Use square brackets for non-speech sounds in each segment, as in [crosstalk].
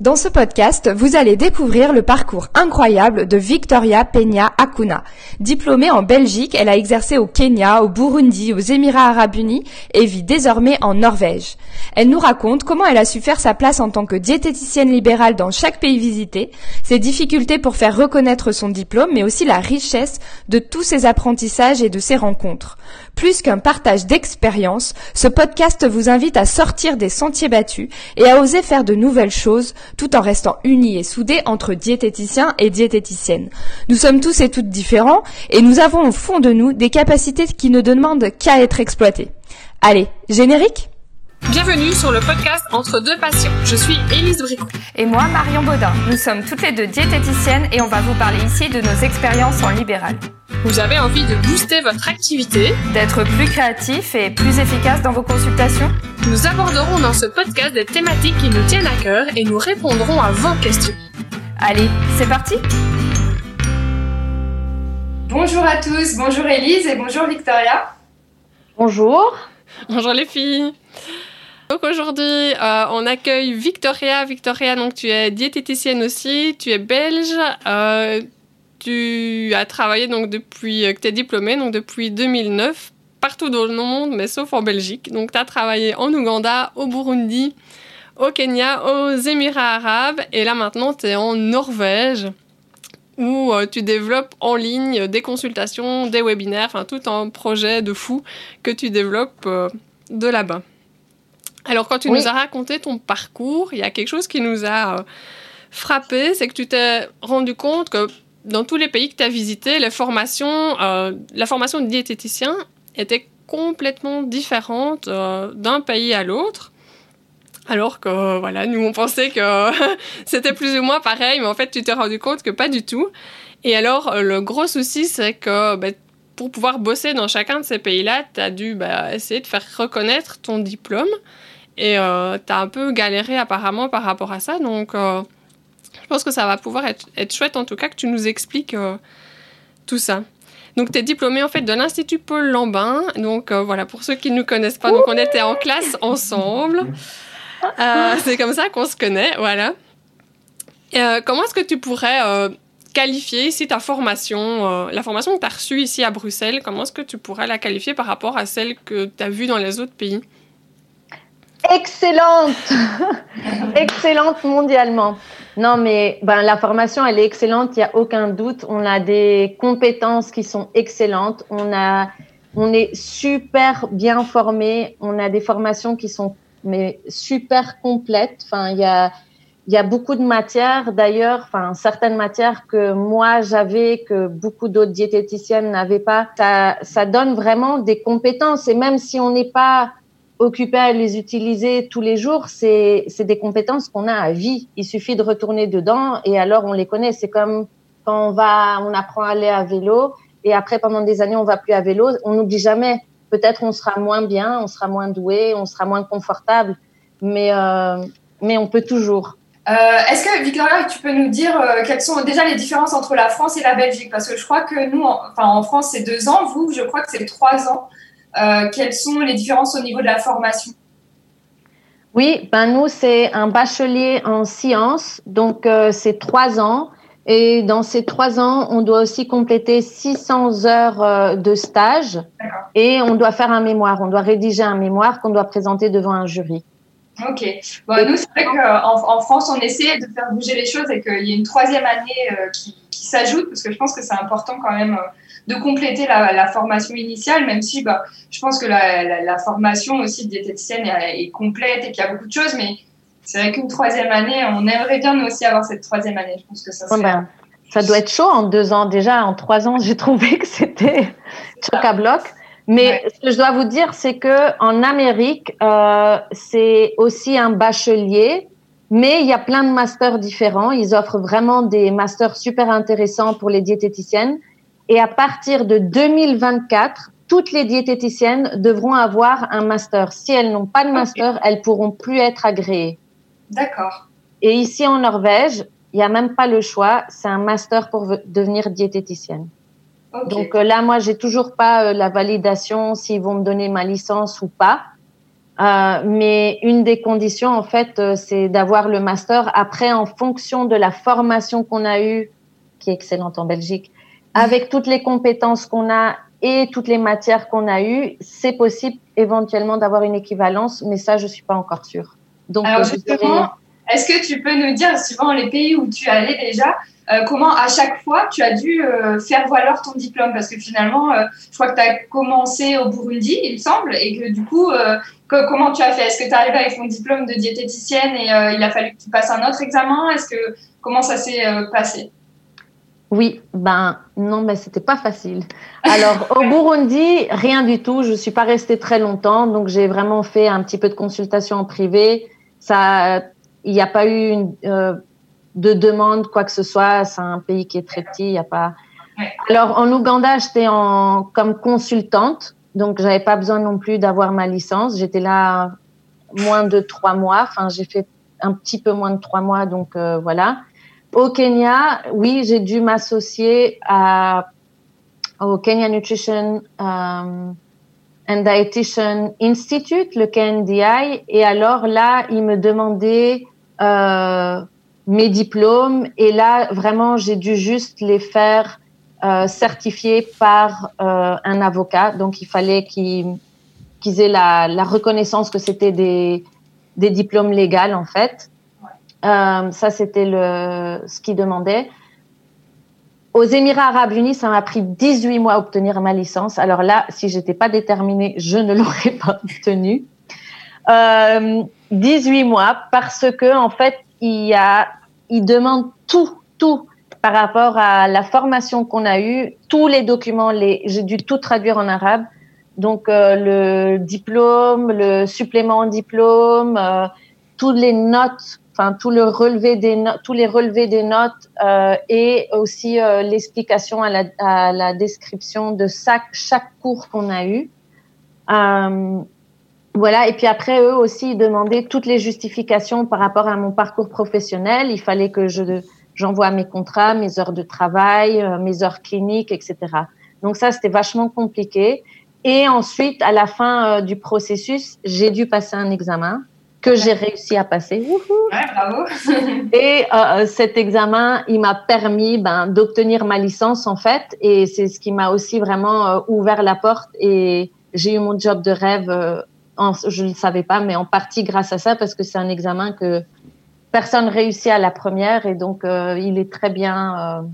Dans ce podcast, vous allez découvrir le parcours incroyable de Victoria Peña Akuna. Diplômée en Belgique, elle a exercé au Kenya, au Burundi, aux Émirats arabes unis et vit désormais en Norvège. Elle nous raconte comment elle a su faire sa place en tant que diététicienne libérale dans chaque pays visité, ses difficultés pour faire reconnaître son diplôme, mais aussi la richesse de tous ses apprentissages et de ses rencontres. Plus qu'un partage d'expériences, ce podcast vous invite à sortir des sentiers battus et à oser faire de nouvelles choses tout en restant unis et soudés entre diététiciens et diététiciennes. Nous sommes tous et toutes différents et nous avons au fond de nous des capacités qui ne demandent qu'à être exploitées. Allez, générique? Bienvenue sur le podcast Entre deux passions. Je suis Élise Bricot. Et moi, Marion Baudin. Nous sommes toutes les deux diététiciennes et on va vous parler ici de nos expériences en libéral. Vous avez envie de booster votre activité, d'être plus créatif et plus efficace dans vos consultations? Nous aborderons dans ce podcast des thématiques qui nous tiennent à cœur et nous répondrons à vos questions. Allez, c'est parti Bonjour à tous, bonjour Élise et bonjour Victoria. Bonjour. Bonjour les filles. Donc aujourd'hui, euh, on accueille Victoria. Victoria, donc tu es diététicienne aussi, tu es belge, euh, tu as travaillé donc depuis euh, que tu es diplômée, donc depuis 2009, partout dans le monde, mais sauf en Belgique. Donc tu as travaillé en Ouganda, au Burundi, au Kenya, aux Émirats arabes, et là maintenant tu es en Norvège où tu développes en ligne des consultations, des webinaires, enfin tout un projet de fou que tu développes de là-bas. Alors, quand tu nous as raconté ton parcours, il y a quelque chose qui nous a euh, frappé, c'est que tu t'es rendu compte que dans tous les pays que tu as visités, les formations, euh, la formation de diététicien était complètement différente euh, d'un pays à l'autre. Alors que, voilà, nous, on pensait que [laughs] c'était plus ou moins pareil, mais en fait, tu t'es rendu compte que pas du tout. Et alors, le gros souci, c'est que bah, pour pouvoir bosser dans chacun de ces pays-là, tu as dû bah, essayer de faire reconnaître ton diplôme. Et euh, tu as un peu galéré apparemment par rapport à ça. Donc, euh, je pense que ça va pouvoir être, chouette en tout cas que tu nous expliques euh, tout ça. Donc, tu es diplômé en fait de l'Institut Paul Lambin. Donc, voilà, pour ceux qui ne nous connaissent pas, donc on était en classe ensemble. C'est comme ça qu'on se connaît, voilà. comment est-ce que tu pourrais qualifier ici ta formation, la formation que tu as reçue ici à Bruxelles, comment est-ce que tu pourrais la qualifier par rapport à celle que tu as vue dans les autres pays? Excellente, [laughs] excellente mondialement. Non, mais ben, la formation, elle est excellente, il n'y a aucun doute. On a des compétences qui sont excellentes. On, a, on est super bien formés. On a des formations qui sont mais super complètes. Enfin, il y a, y a beaucoup de matières, d'ailleurs, enfin, certaines matières que moi j'avais, que beaucoup d'autres diététiciennes n'avaient pas. Ça donne vraiment des compétences. Et même si on n'est pas occupé à les utiliser tous les jours, c'est des compétences qu'on a à vie. Il suffit de retourner dedans et alors on les connaît. C'est comme quand on va, on apprend à aller à vélo et après pendant des années on va plus à vélo. On n'oublie jamais. Peut-être on sera moins bien, on sera moins doué, on sera moins confortable, mais euh, mais on peut toujours. Euh, Est-ce que Victoria, tu peux nous dire euh, quelles sont déjà les différences entre la France et la Belgique? Parce que je crois que nous, en, enfin en France, c'est deux ans. Vous, je crois que c'est trois ans. Euh, quelles sont les différences au niveau de la formation? Oui, ben nous, c'est un bachelier en sciences, donc euh, c'est trois ans. Et dans ces trois ans, on doit aussi compléter 600 heures euh, de stage et on doit faire un mémoire. On doit rédiger un mémoire qu'on doit présenter devant un jury. Ok. Bon, nous, c'est vrai qu'en en France, on essaie de faire bouger les choses et qu'il y a une troisième année qui, qui s'ajoute parce que je pense que c'est important quand même de compléter la, formation initiale, même si bah, je pense que la, formation aussi de diététicienne est, complète et qu'il y a beaucoup de choses, mais c'est vrai qu'une troisième année, on aimerait bien nous aussi avoir cette troisième année. Je pense que ça ben, ça doit être chaud en deux ans. Déjà, en trois ans, j'ai trouvé que c'était [laughs] choc à bloc. Mais ce que je dois vous dire, c'est que en Amérique, euh, c'est aussi un bachelier, mais il y a plein de masters différents. Ils offrent vraiment des masters super intéressants pour les diététiciennes. Et à partir de 2024, toutes les diététiciennes devront avoir un master. Si elles n'ont pas de master, elles pourront plus être agréées. D'accord. Et ici en Norvège, il n'y a même pas le choix. C'est un master pour devenir diététicienne. Donc euh, là, moi, j'ai toujours pas euh, la validation s'ils vont me donner ma licence ou pas. Euh, mais une des conditions, en fait, c'est d'avoir le master. Après, en fonction de la formation qu'on a eue, qui est excellente en Belgique, avec toutes les compétences qu'on a et toutes les matières qu'on a eues, c'est possible éventuellement d'avoir une équivalence, mais ça, je suis pas encore sûre. Donc, Alors, justement, est-ce que tu peux nous dire, suivant les pays où tu es allé déjà, euh, comment à chaque fois tu as dû euh, faire valoir ton diplôme? Parce que finalement, euh, je crois que tu as commencé au Burundi, il me semble, et que du coup, comment tu as fait? Est-ce que tu es arrivé avec ton diplôme de diététicienne et il a fallu que tu passes un autre examen? Est-ce que comment ça s'est passé? Oui, ben non, mais c'était pas facile. Alors au [laughs] Burundi, rien du tout. Je suis pas restée très longtemps, donc j'ai vraiment fait un petit peu de consultation en privé. Ça, il n'y a pas eu une, de demande, quoi que ce soit. C'est un pays qui est très petit, il n'y a pas. Alors, en Ouganda, j'étais en, comme consultante, donc j'avais pas besoin non plus d'avoir ma licence. J'étais là moins de trois mois. Enfin, j'ai fait un petit peu moins de trois mois, donc euh, voilà. Au Kenya, oui, j'ai dû m'associer au Kenya Nutrition um, and Dietitian Institute, le KNDI, et alors là, ils me demandaient euh, mes diplômes et là vraiment j'ai dû juste les faire euh, certifier par euh, un avocat. Donc il fallait qu'ils aient la, la, reconnaissance que c'était des, des diplômes légaux en fait euh, ça c'était le ce qu'ils demandaient aux Émirats Arabes Unis, ça m'a pris 18 mois à obtenir ma licence. Alors là, si j'étais pas déterminée, je ne [laughs] l'aurais pas obtenue. Euh, 18 mois parce que en fait, il y a, il demande tout, tout par rapport à la formation qu'on a eue, tous les documents, j'ai dû tout traduire en arabe. Donc euh, le diplôme, le supplément en diplôme, euh, toutes les notes, enfin tout le relevé des notes, tous les relevés des notes euh, et aussi euh, l'explication à la, description de chaque, cours qu'on a eu. Euh, voilà, et puis après, eux aussi, ils demandaient toutes les justifications par rapport à mon parcours professionnel. Il fallait que je j'envoie mes contrats, mes heures de travail, mes heures cliniques, etc. Donc ça, c'était vachement compliqué. Et ensuite, à la fin du processus, j'ai dû passer un examen que j'ai réussi à passer. Ouais, bravo. [laughs] et euh, cet examen, il m'a permis ben, d'obtenir ma licence en fait, et c'est ce qui m'a aussi vraiment ouvert la porte. Et j'ai eu mon job de rêve je ne le savais pas, mais en partie grâce à ça, parce que c'est un examen que personne réussit à la première, et donc euh, il est très bien.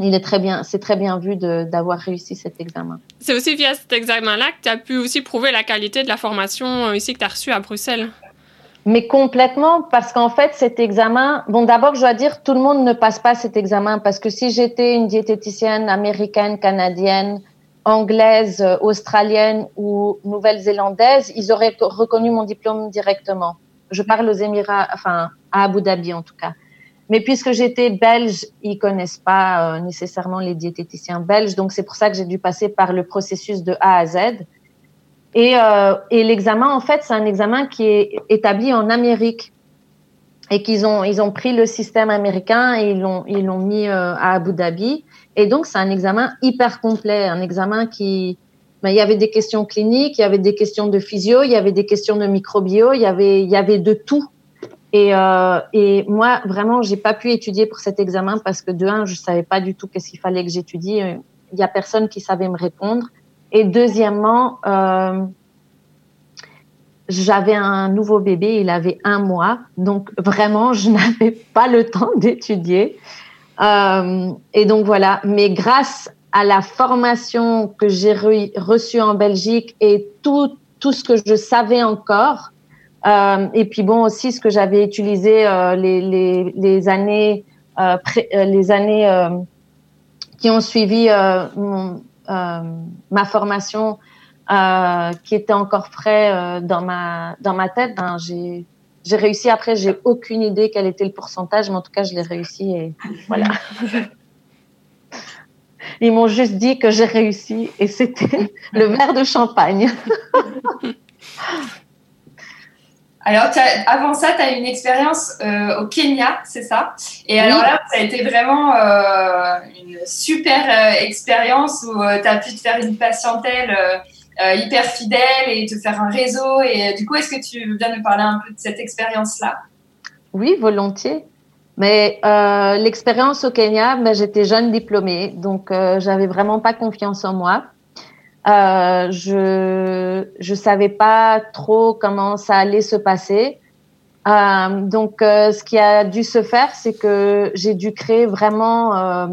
Il est très bien, c'est très bien vu d'avoir réussi cet examen. C'est aussi via cet examen-là que tu as pu aussi prouver la qualité de la formation euh, ici que tu as reçue à Bruxelles. Mais complètement, parce qu'en fait, cet examen, bon, d'abord, je dois dire, tout le monde ne passe pas cet examen, parce que si j'étais une diététicienne américaine, canadienne, anglaise, euh, australienne ou nouvelle-zélandaise, ils auraient reconnu mon diplôme directement. Je parle aux Émirats, enfin à Abu Dhabi en tout cas. Mais puisque j'étais belge, ils connaissent pas euh, nécessairement les diététiciens belges, donc c'est pour ça que j'ai dû passer par le processus de A à Z. Et, euh, et l'examen, en fait, c'est un examen qui est établi en Amérique et qu'ils ont ils ont pris le système américain et ils l'ont ils l'ont mis à Abu Dhabi. Et donc, c'est un examen hyper complet, un examen qui, ben, il y avait des questions cliniques, il y avait des questions de physio, il y avait des questions de microbio, il y avait, il y avait de tout. Et, euh, et moi, vraiment, j'ai pas pu étudier pour cet examen parce que de un, je savais pas du tout qu'est-ce qu'il fallait que j'étudie. Il y a personne qui savait me répondre. Et deuxièmement, euh, j'avais un nouveau bébé, il avait un mois, donc vraiment, je n'avais pas le temps d'étudier. Euh, et donc voilà, mais grâce à la formation que j'ai reçue en Belgique et tout ce que je savais encore, euh, et puis bon aussi ce que j'avais utilisé euh, les, les, les, années, euh, les années qui ont suivi mon, ma formation, qui était encore frais dans ma dans ma tête, ben, j'ai j'ai réussi. Après, j'ai aucune idée quel était le pourcentage, mais en tout cas, je l'ai réussi et [laughs] voilà. Ils m'ont juste dit que j'ai réussi et c'était [laughs] le verre de champagne. [laughs] Alors, avant ça, tu as eu une expérience euh, au Kenya, c'est ça? Et alors là, ça a été vraiment euh, une super euh, expérience où tu as pu te faire une patientèle hyper fidèle et te faire un réseau. Et du coup, est-ce que tu veux bien nous parler un peu de cette expérience-là? Oui, volontiers. Mais l'expérience au Kenya, ben, j'étais jeune diplômée, donc j'avais vraiment pas confiance en moi. Euh, je je savais pas trop comment ça allait se passer. Euh, donc euh, ce qui a dû se faire, c'est que j'ai dû créer vraiment euh,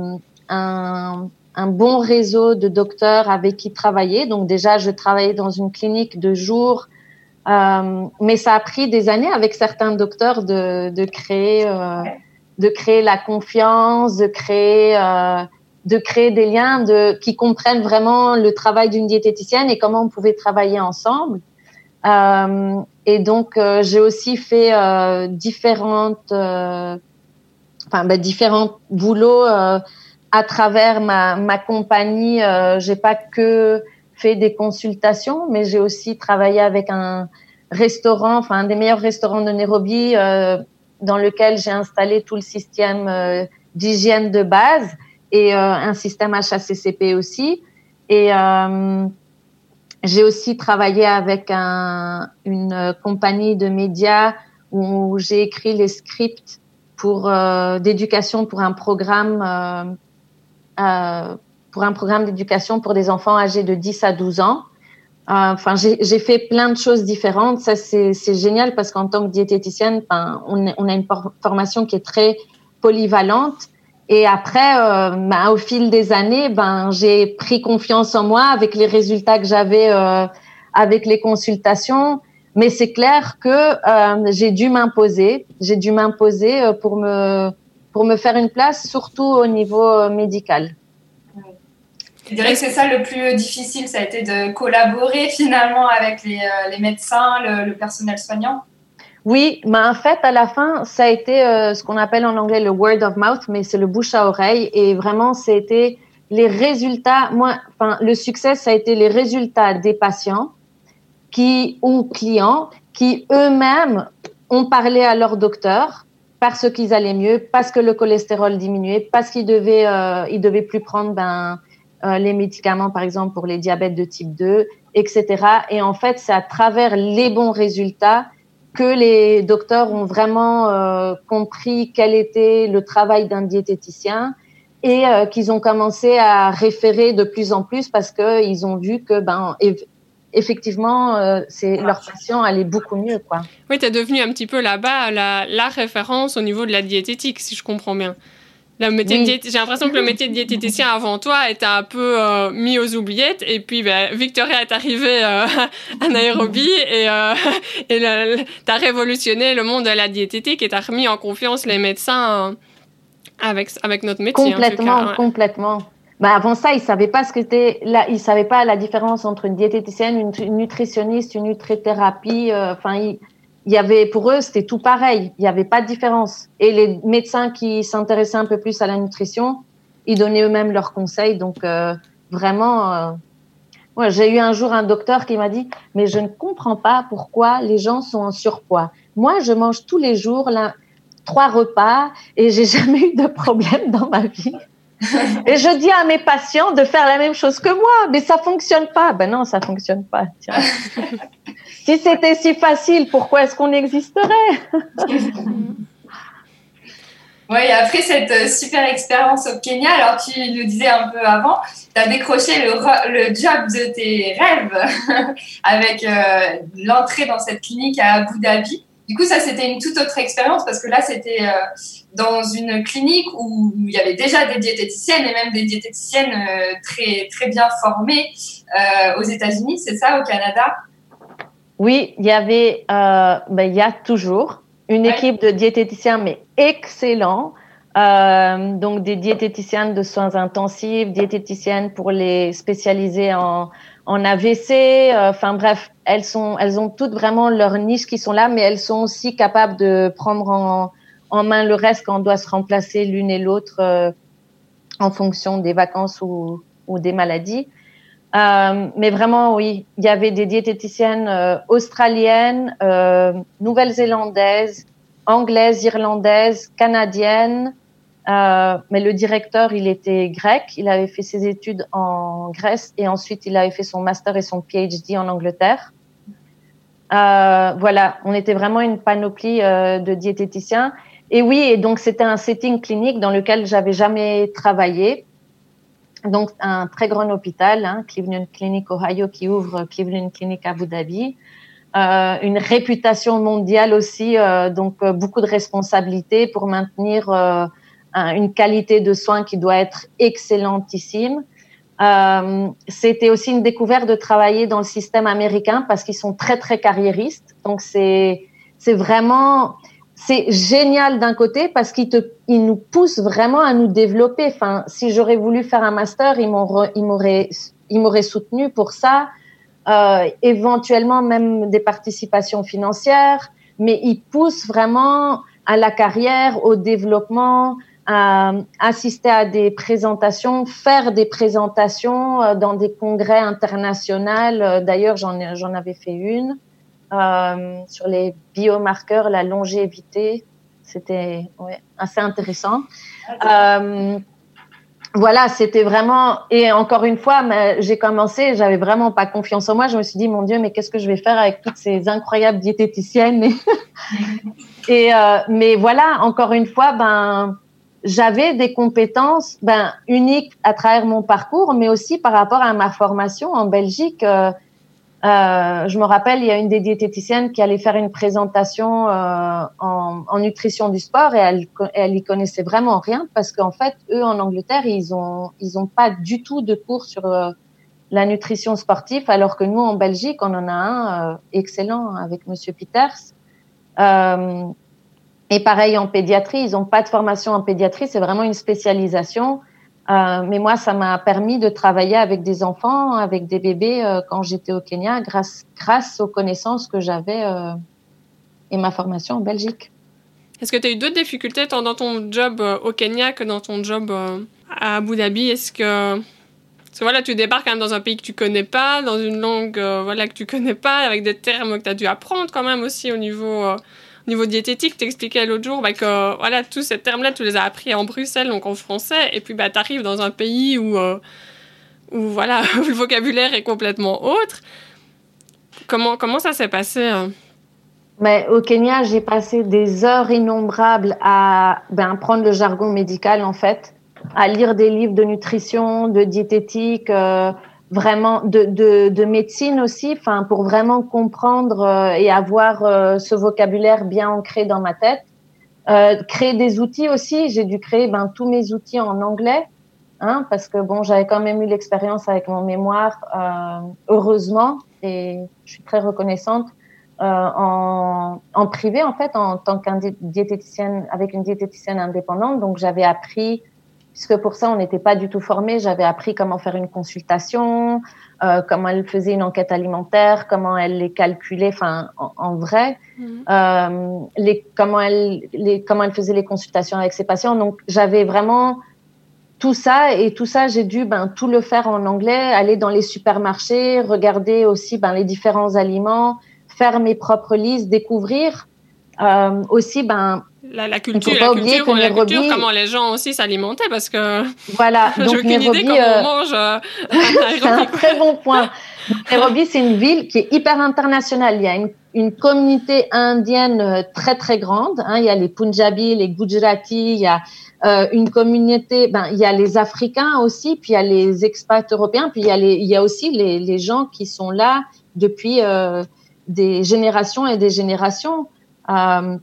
un, un bon réseau de docteurs avec qui travailler. Donc déjà, je travaillais dans une clinique de jour. mais ça a pris des années avec certains docteurs de, de créer de créer la confiance, de créer, euh, de créer des liens de, qui comprennent vraiment le travail d'une diététicienne et comment on pouvait travailler ensemble. Euh, et donc, euh, j'ai aussi fait euh, différentes, euh, enfin, ben, différents boulots à travers ma, ma compagnie. j'ai pas que fait des consultations, mais j'ai aussi travaillé avec un restaurant, enfin un des meilleurs restaurants de Nairobi, dans lequel j'ai installé tout le système euh, d'hygiène de base et euh, un système HACCP aussi. Et euh, j'ai aussi travaillé avec un, une compagnie de médias où j'ai écrit les scripts pour d'éducation pour un programme pour un programme d'éducation pour des enfants âgés de 10 à 12 ans. Euh, enfin, j'ai fait plein de choses différentes. Ça, c'est génial parce qu'en tant que diététicienne, on, a une formation qui est très polyvalente. Et après, euh, ben, au fil des années, ben, j'ai pris confiance en moi avec les résultats que j'avais euh, avec les consultations. Mais c'est clair que euh, j'ai dû m'imposer. J'ai dû m'imposer pour me pour me faire une place, surtout au niveau médical. Je dirais que c'est ça le plus difficile, ça a été de collaborer finalement avec les, médecins, le, personnel soignant. Oui, mais en fait, à la fin, ça a été euh, ce qu'on appelle en anglais le word of mouth, mais c'est le bouche à oreille. Et vraiment, c'était les résultats. Moi, enfin, le succès, ça a été les résultats des patients qui ou clients qui eux-mêmes ont parlé à leur docteur parce qu'ils allaient mieux, parce que le cholestérol diminuait, parce qu'ils devaient, euh, ils devaient plus prendre ben, euh, les médicaments, par exemple, pour les diabètes de type 2, etc. Et en fait, c'est à travers les bons résultats que les docteurs ont vraiment euh, compris quel était le travail d'un diététicien et euh, qu'ils ont commencé à référer de plus en plus parce qu'ils ont vu que ben effectivement euh, c'est leur patient allait beaucoup mieux quoi. Oui, tu es devenu un petit peu là-bas la, la référence au niveau de la diététique si je comprends bien. Oui. J'ai l'impression que le métier de diététicien avant toi était un peu euh, mis aux oubliettes. Et puis, ben, Victoria est arrivée euh, [laughs] à Nairobi et euh, [laughs] tu as révolutionné le monde de la diététique et tu as remis en confiance les médecins avec, avec notre métier. Complètement, en tout cas, ouais. complètement. Ben avant ça, ils savaient pas ce que c'était. Là, ils savaient pas la différence entre une diététicienne, une nutritionniste, une nutrithérapie. Enfin, ils il y avait pour eux c'était tout pareil, il n'y avait pas de différence. Et les médecins qui s'intéressaient un peu plus à la nutrition, ils donnaient eux-mêmes leurs conseils. Donc euh, vraiment, euh, j'ai eu un jour un docteur qui m'a dit mais je ne comprends pas pourquoi les gens sont en surpoids. Moi, je mange tous les jours là, trois repas et j'ai [laughs] jamais eu de problème dans ma vie. Et je dis à mes patients de faire la même chose que moi, mais ça fonctionne pas. Ben non, ça fonctionne pas. Tiens. [laughs] si c'était si facile, pourquoi est-ce qu'on existerait? [laughs] Oui, après cette super expérience au Kenya, alors tu nous disais un peu avant, tu as décroché le, le, job de tes rêves [laughs] avec euh, l'entrée dans cette clinique à Abu Dhabi. Du coup, ça, c'était une toute autre expérience parce que là, c'était euh, dans une clinique où il y avait déjà des diététiciennes et même des diététiciennes euh, très, très bien formées euh, aux États-Unis, c'est ça, au Canada? Oui, il y avait, ben, il y a toujours une ouais. équipe de diététiciens, mais excellents. donc, des diététiciennes de soins intensifs, diététiciennes pour les spécialiser en, en AVC. Enfin bref, elles sont, elles ont toutes vraiment leur niche qui sont là, mais elles sont aussi capables de prendre en, en main le reste quand on doit se remplacer l'une et l'autre euh, en fonction des vacances ou, ou des maladies. Euh, mais vraiment, oui, il y avait des diététiciennes euh, australiennes, nouvelle-zélandaises, anglaises, irlandaises, canadiennes, Euh, mais le directeur, il était grec. Il avait fait ses études en Grèce et ensuite il avait fait son master et son PhD en Angleterre. Euh, voilà, on était vraiment une panoplie euh, de diététiciens. Et oui, et donc c'était un setting clinique dans lequel j'avais jamais travaillé. Donc un très grand hôpital, hein, Cleveland Clinic Ohio, qui ouvre Cleveland Clinic Abu Dhabi. Une réputation mondiale aussi, donc beaucoup de responsabilités pour maintenir une qualité de soins qui doit être excellentissime. Euh, c'était aussi une découverte de travailler dans le système américain parce qu'ils sont très très carriéristes. Donc c'est c'est vraiment c'est génial d'un côté parce qu'ils te ils nous poussent vraiment à nous développer. Enfin, si j'aurais voulu faire un master, ils m'auraient ils m'auraient soutenu pour ça. Euh, éventuellement même des participations financières, mais ils poussent vraiment à la carrière, au développement, à assister à des présentations, faire des présentations euh, dans des congrès internationaux. Euh, d'ailleurs, j'en avais fait une euh, sur les biomarqueurs, la longévité. C'était assez intéressant. Euh, voilà, c'était vraiment et encore une fois, j'ai commencé, j'avais vraiment pas confiance en moi. Je me suis dit mon Dieu, mais qu'est-ce que je vais faire avec toutes ces incroyables diététiciennes? [laughs] Et, euh, mais voilà, encore une fois, ben j'avais des compétences ben, uniques à travers mon parcours, mais aussi par rapport à ma formation en Belgique. Euh, euh, je me rappelle, il y a une des diététiciennes qui allait faire une présentation euh, en, en, nutrition du sport et elle, elle y connaissait vraiment rien parce qu'en fait, eux en Angleterre, ils ont ils ont pas du tout de cours sur euh, la nutrition sportive, alors que nous en Belgique, on en a un euh, excellent avec Monsieur Peters. Et pareil en pédiatrie, ils n'ont pas de formation en pédiatrie, c'est vraiment une spécialisation. Euh, mais moi, ça m'a permis de travailler avec des enfants, avec des bébés euh, quand j'étais au Kenya, grâce, grâce aux connaissances que j'avais euh, et ma formation en Belgique. Est-ce que tu as eu d'autres difficultés tant dans ton job au Kenya que dans ton job à Abu Dhabi? Est-ce que parce que voilà, tu débarques quand même dans un pays que tu connais pas, dans une langue voilà que tu connais pas, avec des termes que tu as dû apprendre quand même aussi au niveau niveau diététique, t'expliquais l'autre jour bah, que voilà, tous ces termes-là, tu les as appris en Bruxelles, donc en français, et puis bah, tu arrives dans un pays où, euh, où voilà, [laughs] le vocabulaire est complètement autre. Comment, comment ça s'est passé hein? Mais au Kenya, j'ai passé des heures innombrables à ben, prendre le jargon médical, en fait, à lire des livres de nutrition, de diététique, euh, vraiment de, de, de, médecine aussi, enfin pour vraiment comprendre euh, et avoir euh, ce vocabulaire bien ancré dans ma tête. Euh, créer des outils aussi, j'ai dû créer ben, tous mes outils en anglais, hein, parce que bon, j'avais quand même eu l'expérience avec mon mémoire, heureusement, et je suis très reconnaissante. En, en, privé en fait en tant qu'un diététicienne avec une diététicienne indépendante donc j'avais appris puisque pour ça, on n'était pas du tout formé. J'avais appris comment faire une consultation, euh, comment elle faisait une enquête alimentaire, comment elle les calculait, enfin, en, en, vrai, mmh. euh, les, comment elle, les, comment elle faisait les consultations avec ses patients. Donc, j'avais vraiment tout ça et tout ça, j'ai dû ben tout le faire en anglais, aller dans les supermarchés, regarder aussi ben les différents aliments, faire mes propres listes, découvrir euh, aussi ben la, la culture, la culture, la culture comment les gens aussi s'alimentaient, parce que voilà, [laughs] j'ai aucune idée comment euh... on mange. Euh, [laughs] c'est un très bon point. Nairobi, c'est une ville qui est hyper internationale. Il y a une, une communauté indienne euh, très très grande. Hein. Il y a les Punjabis, les Gujarati, il y a euh, une communauté. Ben, il y a les Africains aussi, puis il y a les expats européens, puis il y a les, il y a aussi les, les gens qui sont là depuis euh, des générations et des générations. Euh,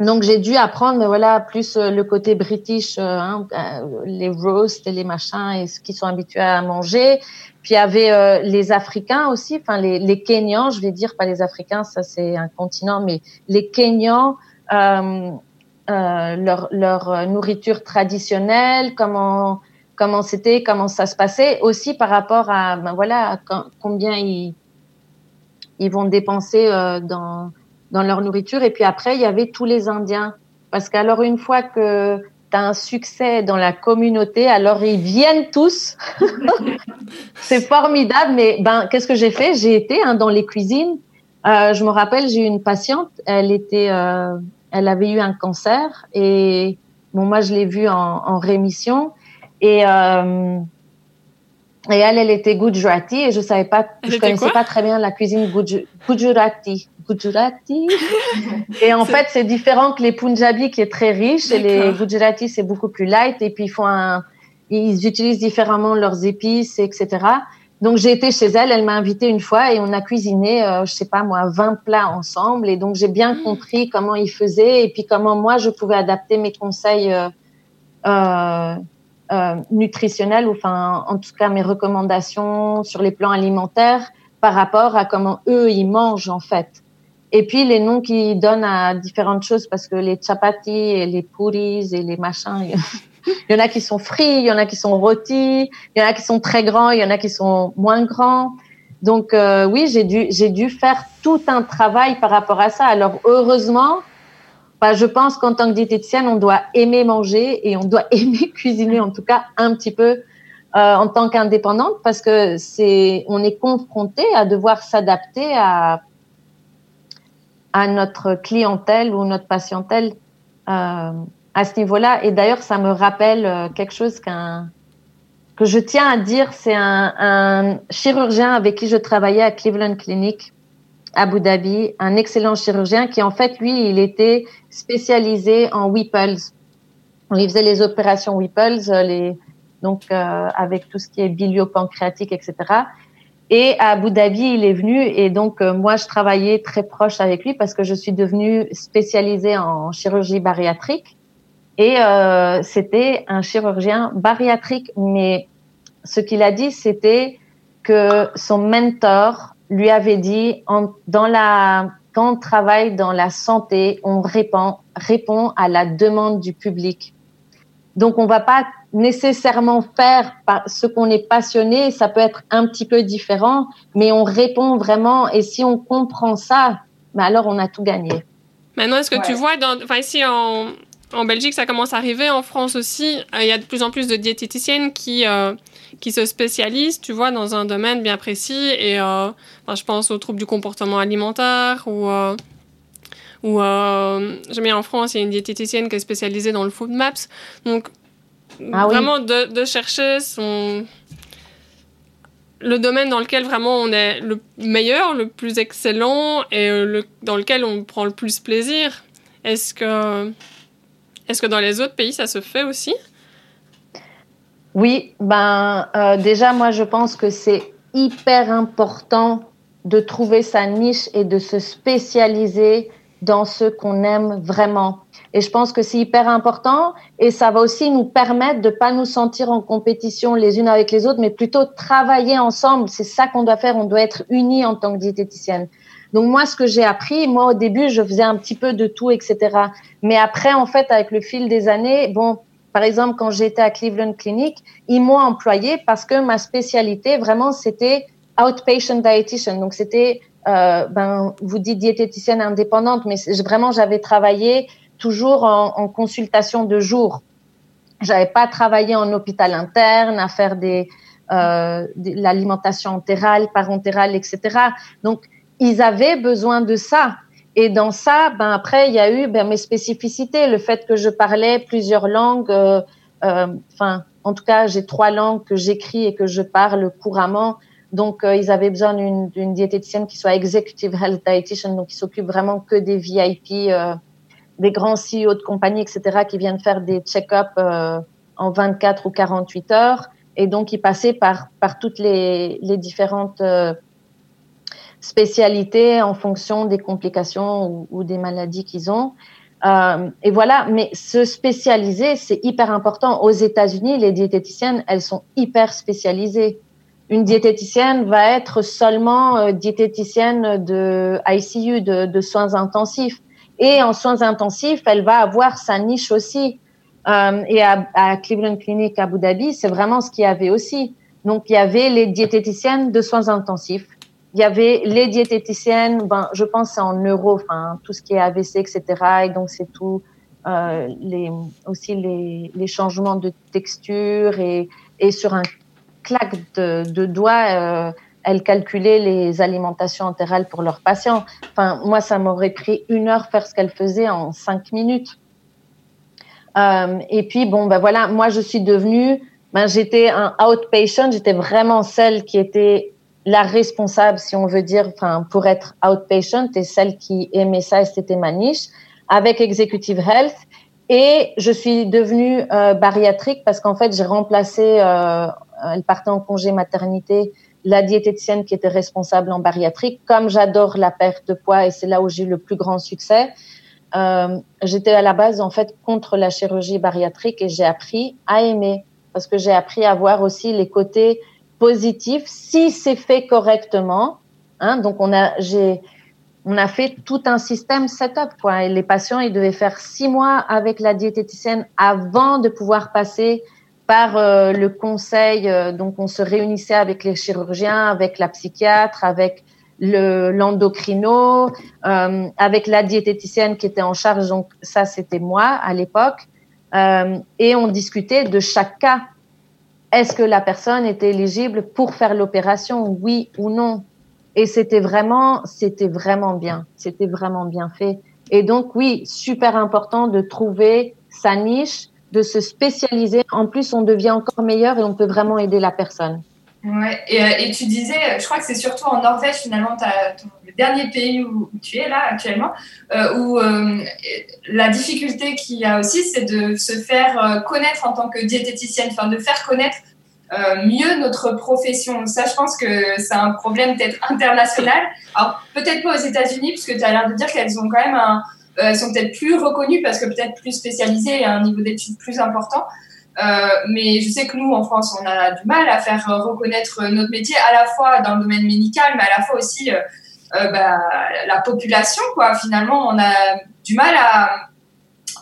donc j'ai dû apprendre, voilà, plus euh, le côté british, euh, hein, euh, les roasts et les machins et ce qu'ils sont habitués à manger. Puis il y avait euh, les Africains aussi, enfin les, les Kenyans, je vais dire pas les Africains, ça c'est un continent, mais les Kenyans, euh, leur, leur nourriture traditionnelle, comment comment c'était, comment ça se passait, aussi par rapport à ben voilà à combien ils ils vont dépenser dans dans leur nourriture. Et puis après, il y avait tous les Indiens. Parce qu'alors, une fois que tu as un succès dans la communauté, alors ils viennent tous. [laughs] c'est formidable. Mais ben, qu'est-ce que j'ai fait? J'ai été hein, dans les cuisines. Euh, je me rappelle, j'ai eu une patiente. Elle était, euh, elle avait eu un cancer et bon, moi, je l'ai vue en, en, rémission. Et, euh, et elle, elle était Gujarati et je savais pas, je connaissais pas très bien la cuisine Gujarati. Gujarati. [laughs] et en fait, c'est différent que les Punjabi qui est très riche et les Gujarati c'est beaucoup plus light et puis ils font un, ils utilisent différemment leurs épices, etc. Donc j'ai été chez elle, elle m'a invité une fois et on a cuisiné, euh, je sais pas moi, 20 plats ensemble et donc j'ai bien mmh. compris comment ils faisaient et puis comment moi je pouvais adapter mes conseils euh, euh, euh, nutritionnels, ou enfin en tout cas mes recommandations sur les plans alimentaires par rapport à comment eux ils mangent en fait. Et puis les noms qu'ils donnent à différentes choses parce que les chapatis et les puris et les machins, [laughs] Il y en a qui sont frits, il y en a qui sont rôtis, il y en a qui sont très grands, il y en a qui sont moins grands. Donc euh, oui, j'ai dû j'ai dû faire tout un travail par rapport à ça. Alors heureusement, bah, je pense qu'en tant que diététicienne, on doit aimer manger et on doit [laughs] aimer cuisiner en tout cas un petit peu euh, en tant qu'indépendante parce que c'est on est confronté à devoir s'adapter à à notre clientèle ou notre patientèle. Euh, à ce niveau-là. Et d'ailleurs, ça me rappelle euh, quelque chose qu'un que je tiens à dire, c'est un, un, chirurgien avec qui je travaillais à Cleveland Clinic, Abu Dhabi, un excellent chirurgien qui en fait lui, il était spécialisé en Whipples. Il faisait les opérations Whipples, euh, les donc euh, avec tout ce qui est bilio-pancréatique, etc. Et à Abu Dhabi, il est venu et donc moi je travaillais très proche avec lui parce que je suis devenue spécialisée en chirurgie bariatrique. Et euh, c'était un chirurgien bariatrique, mais ce qu'il a dit, c'était que son mentor lui avait dit, en, dans la, quand on travaille dans la santé, on répond, répond à la demande du public. Donc, on va pas nécessairement faire ce qu'on est passionné, ça peut être un petit peu différent, mais on répond vraiment. Et si on comprend ça, ben alors on a tout gagné. Maintenant, est-ce que tu vois, dans, enfin ici en, en Belgique, ça commence à arriver. En France aussi, euh, il y a de plus en plus de diététiciennes qui, euh, qui se spécialisent, tu vois, dans un domaine bien précis. Et euh, je pense aux troubles du comportement alimentaire ou... ou j'ai mis en France, il y a une diététicienne qui est spécialisée dans le food maps. Donc, ah vraiment de, de, chercher son... le domaine dans lequel vraiment on est le meilleur, le plus excellent et le, dans lequel on prend le plus plaisir. Est-ce que est-ce que dans les autres pays, ça se fait aussi? Oui, ben euh, déjà, moi, je pense que c'est hyper important de trouver sa niche et de se spécialiser dans ce qu'on aime vraiment. Et je pense que c'est hyper important et ça va aussi nous permettre de pas nous sentir en compétition les unes avec les autres, mais plutôt travailler ensemble. C'est ça qu'on doit faire. On doit être unis en tant que diététicienne. Donc moi, ce que j'ai appris, moi au début, je faisais un petit peu de tout, etc. Mais après, en fait, avec le fil des années, bon, par exemple, quand j'étais à Cleveland Clinic, ils m'ont employé parce que ma spécialité, vraiment, c'était outpatient dietitian. Donc c'était, euh, ben, vous dites diététicienne indépendante, mais vraiment, j'avais travaillé toujours en, consultation de jour. J'avais pas travaillé en hôpital interne à faire des, euh, l'alimentation entérale, parentérale, etc. Donc ils avaient besoin de ça. Et dans ça, ben après, il y a eu ben, mes spécificités, le fait que je parlais plusieurs langues. Euh, euh, enfin, en tout cas, j'ai trois langues que j'écris et que je parle couramment. Donc, euh, ils avaient besoin d'une diététicienne qui soit executive health dietitian, donc qui s'occupe vraiment que des VIP, des grands CEO de compagnie, etc., qui viennent faire des check-up en 24 ou 48 heures. Et donc, ils passaient par par toutes les, les différentes spécialité en fonction des complications ou, des maladies qu'ils ont. Euh, et voilà, mais se spécialiser, c'est hyper important. Aux États-Unis, les diététiciennes, elles sont hyper spécialisées. Une diététicienne va être seulement euh, diététicienne de ICU, de, de, soins intensifs. Et en soins intensifs, elle va avoir sa niche aussi. Euh, et à, à, Cleveland Clinic à Abu Dhabi, c'est vraiment ce qu'il y avait aussi. Donc, il y avait les diététiciennes de soins intensifs il y avait les diététiciennes, ben, je pense en neuro, enfin tout ce qui est AVC, etc. Et donc c'est tout, euh, les, aussi les, changements de texture et, et sur un claque de, de doigts, euh, elles calculaient les alimentations entérales pour leurs patients. Enfin moi ça m'aurait pris une heure faire ce qu'elle faisait en cinq minutes. Euh, et puis bon, ben voilà, moi je suis devenue, ben j'étais un outpatient, j'étais vraiment celle qui était la responsable, si on veut dire, pour être outpatient, et celle qui aimait ça, et c'était ma niche, avec Executive Health. Et je suis devenue euh, bariatrique parce qu'en fait j'ai remplacé, euh, elle partait en congé maternité, la diététicienne qui était responsable en bariatrique. Comme j'adore la perte de poids et c'est là où j'ai eu le plus grand succès, euh, j'étais à la base en fait contre la chirurgie bariatrique et j'ai appris à aimer parce que j'ai appris à voir aussi les côtés positifs si c'est fait correctement. Hein, donc on a j'ai on a fait tout un système setup quoi. Les patients ils devaient faire six mois avec la diététicienne avant de pouvoir passer par euh, le conseil. Euh, donc on se réunissait avec les chirurgiens, avec la psychiatre, avec le l'endocrino, euh, avec la diététicienne qui était en charge. Donc ça, c'était moi à l'époque. Et on discutait de chaque cas. Est-ce que la personne était éligible pour faire l'opération, oui ou non? Et c'était vraiment, c'était vraiment bien. C'était vraiment bien fait. Et donc oui, super important de trouver sa niche, de se spécialiser. En plus, on devient encore meilleur et on peut vraiment aider la personne. Ouais, et, euh, et, tu disais, je crois que c'est surtout en Norvège finalement, ton, le dernier pays où, tu es là actuellement, euh, où euh, la difficulté qu'il y a aussi, c'est de se faire connaître en tant que diététicienne, enfin de faire connaître mieux notre profession. Ça, je pense que c'est un problème peut-être international. Alors peut-être pas aux États-Unis, puisque tu as l'air de dire qu'elles ont quand même elles sont peut-être plus reconnues parce que peut-être plus spécialisées et un niveau d'études plus important. Euh, mais je sais que nous, en France, on a du mal à faire reconnaître notre métier, à la fois dans le domaine médical, mais à la fois aussi euh, euh, bah, la population. Quoi. Finalement, on a du mal à,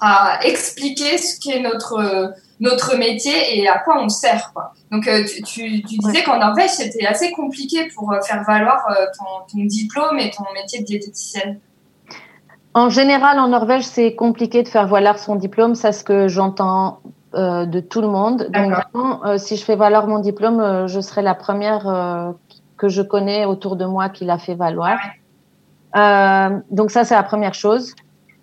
à expliquer ce qu'est notre, notre métier et à quoi on sert. Quoi. Donc, euh, tu, tu, tu, disais qu'en Norvège, c'était assez compliqué pour faire valoir ton, ton diplôme et ton métier de diététicienne. En général, en Norvège, c'est compliqué de faire valoir son diplôme. C'est ce que j'entends euh, de tout le monde. Donc, vraiment, euh, si je fais valoir mon diplôme, euh, je serai la première que je connais autour de moi qui l'a fait valoir. donc, ça, c'est la première chose.